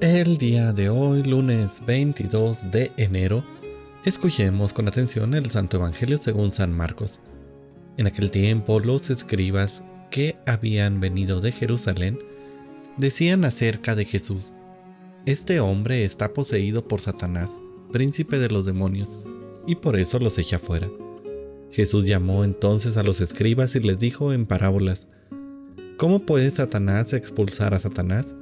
El día de hoy, lunes 22 de enero, escuchemos con atención el Santo Evangelio según San Marcos. En aquel tiempo los escribas que habían venido de Jerusalén decían acerca de Jesús, Este hombre está poseído por Satanás, príncipe de los demonios, y por eso los echa fuera. Jesús llamó entonces a los escribas y les dijo en parábolas, ¿Cómo puede Satanás expulsar a Satanás?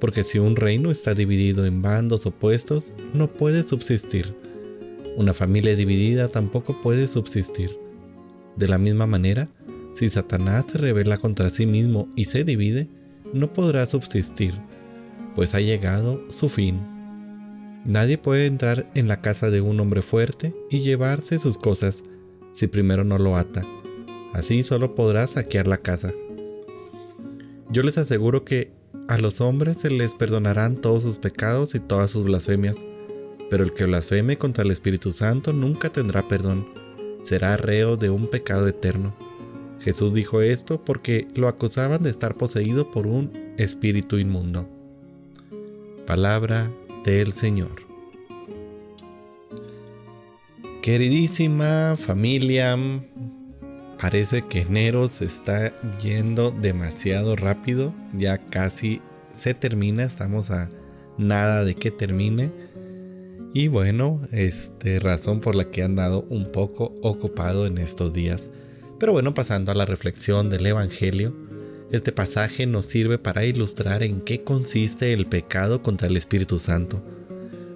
Porque si un reino está dividido en bandos opuestos, no puede subsistir. Una familia dividida tampoco puede subsistir. De la misma manera, si Satanás se revela contra sí mismo y se divide, no podrá subsistir, pues ha llegado su fin. Nadie puede entrar en la casa de un hombre fuerte y llevarse sus cosas si primero no lo ata. Así solo podrá saquear la casa. Yo les aseguro que a los hombres se les perdonarán todos sus pecados y todas sus blasfemias, pero el que blasfeme contra el Espíritu Santo nunca tendrá perdón, será reo de un pecado eterno. Jesús dijo esto porque lo acusaban de estar poseído por un espíritu inmundo. Palabra del Señor. Queridísima familia, parece que enero se está yendo demasiado rápido, ya casi se termina, estamos a nada de que termine. Y bueno, este razón por la que he andado un poco ocupado en estos días. Pero bueno, pasando a la reflexión del Evangelio, este pasaje nos sirve para ilustrar en qué consiste el pecado contra el Espíritu Santo.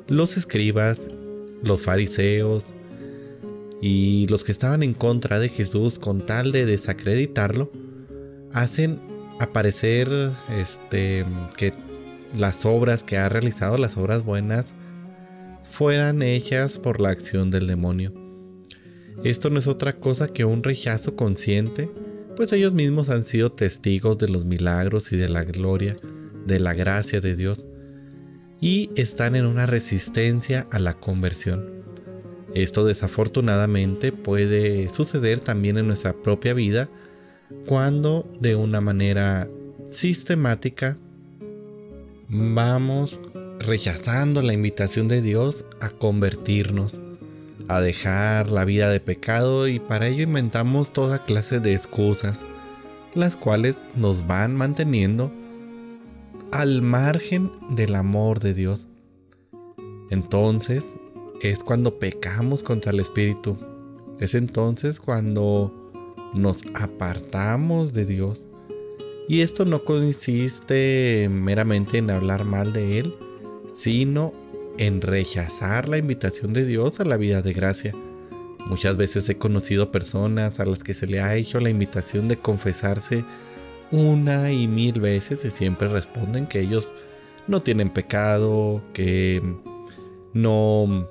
Los escribas, los fariseos, y los que estaban en contra de Jesús con tal de desacreditarlo, hacen aparecer este, que las obras que ha realizado, las obras buenas, fueran hechas por la acción del demonio. Esto no es otra cosa que un rechazo consciente, pues ellos mismos han sido testigos de los milagros y de la gloria, de la gracia de Dios, y están en una resistencia a la conversión. Esto desafortunadamente puede suceder también en nuestra propia vida cuando de una manera sistemática vamos rechazando la invitación de Dios a convertirnos, a dejar la vida de pecado y para ello inventamos toda clase de excusas, las cuales nos van manteniendo al margen del amor de Dios. Entonces, es cuando pecamos contra el Espíritu. Es entonces cuando nos apartamos de Dios. Y esto no consiste meramente en hablar mal de Él, sino en rechazar la invitación de Dios a la vida de gracia. Muchas veces he conocido personas a las que se le ha hecho la invitación de confesarse una y mil veces y siempre responden que ellos no tienen pecado, que no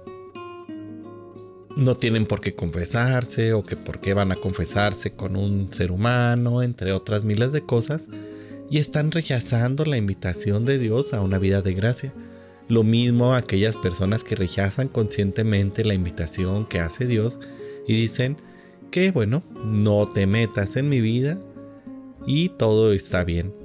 no tienen por qué confesarse o que por qué van a confesarse con un ser humano, entre otras miles de cosas, y están rechazando la invitación de Dios a una vida de gracia. Lo mismo aquellas personas que rechazan conscientemente la invitación que hace Dios y dicen que bueno, no te metas en mi vida y todo está bien.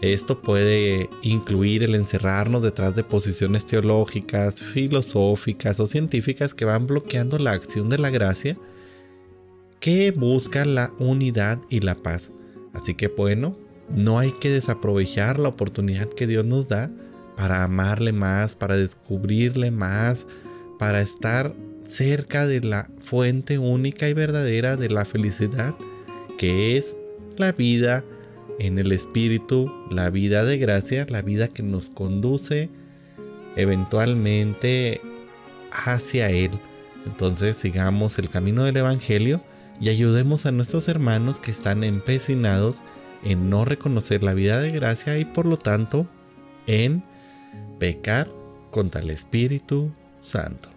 Esto puede incluir el encerrarnos detrás de posiciones teológicas, filosóficas o científicas que van bloqueando la acción de la gracia que busca la unidad y la paz. Así que bueno, no hay que desaprovechar la oportunidad que Dios nos da para amarle más, para descubrirle más, para estar cerca de la fuente única y verdadera de la felicidad, que es la vida en el Espíritu la vida de gracia, la vida que nos conduce eventualmente hacia Él. Entonces sigamos el camino del Evangelio y ayudemos a nuestros hermanos que están empecinados en no reconocer la vida de gracia y por lo tanto en pecar contra el Espíritu Santo.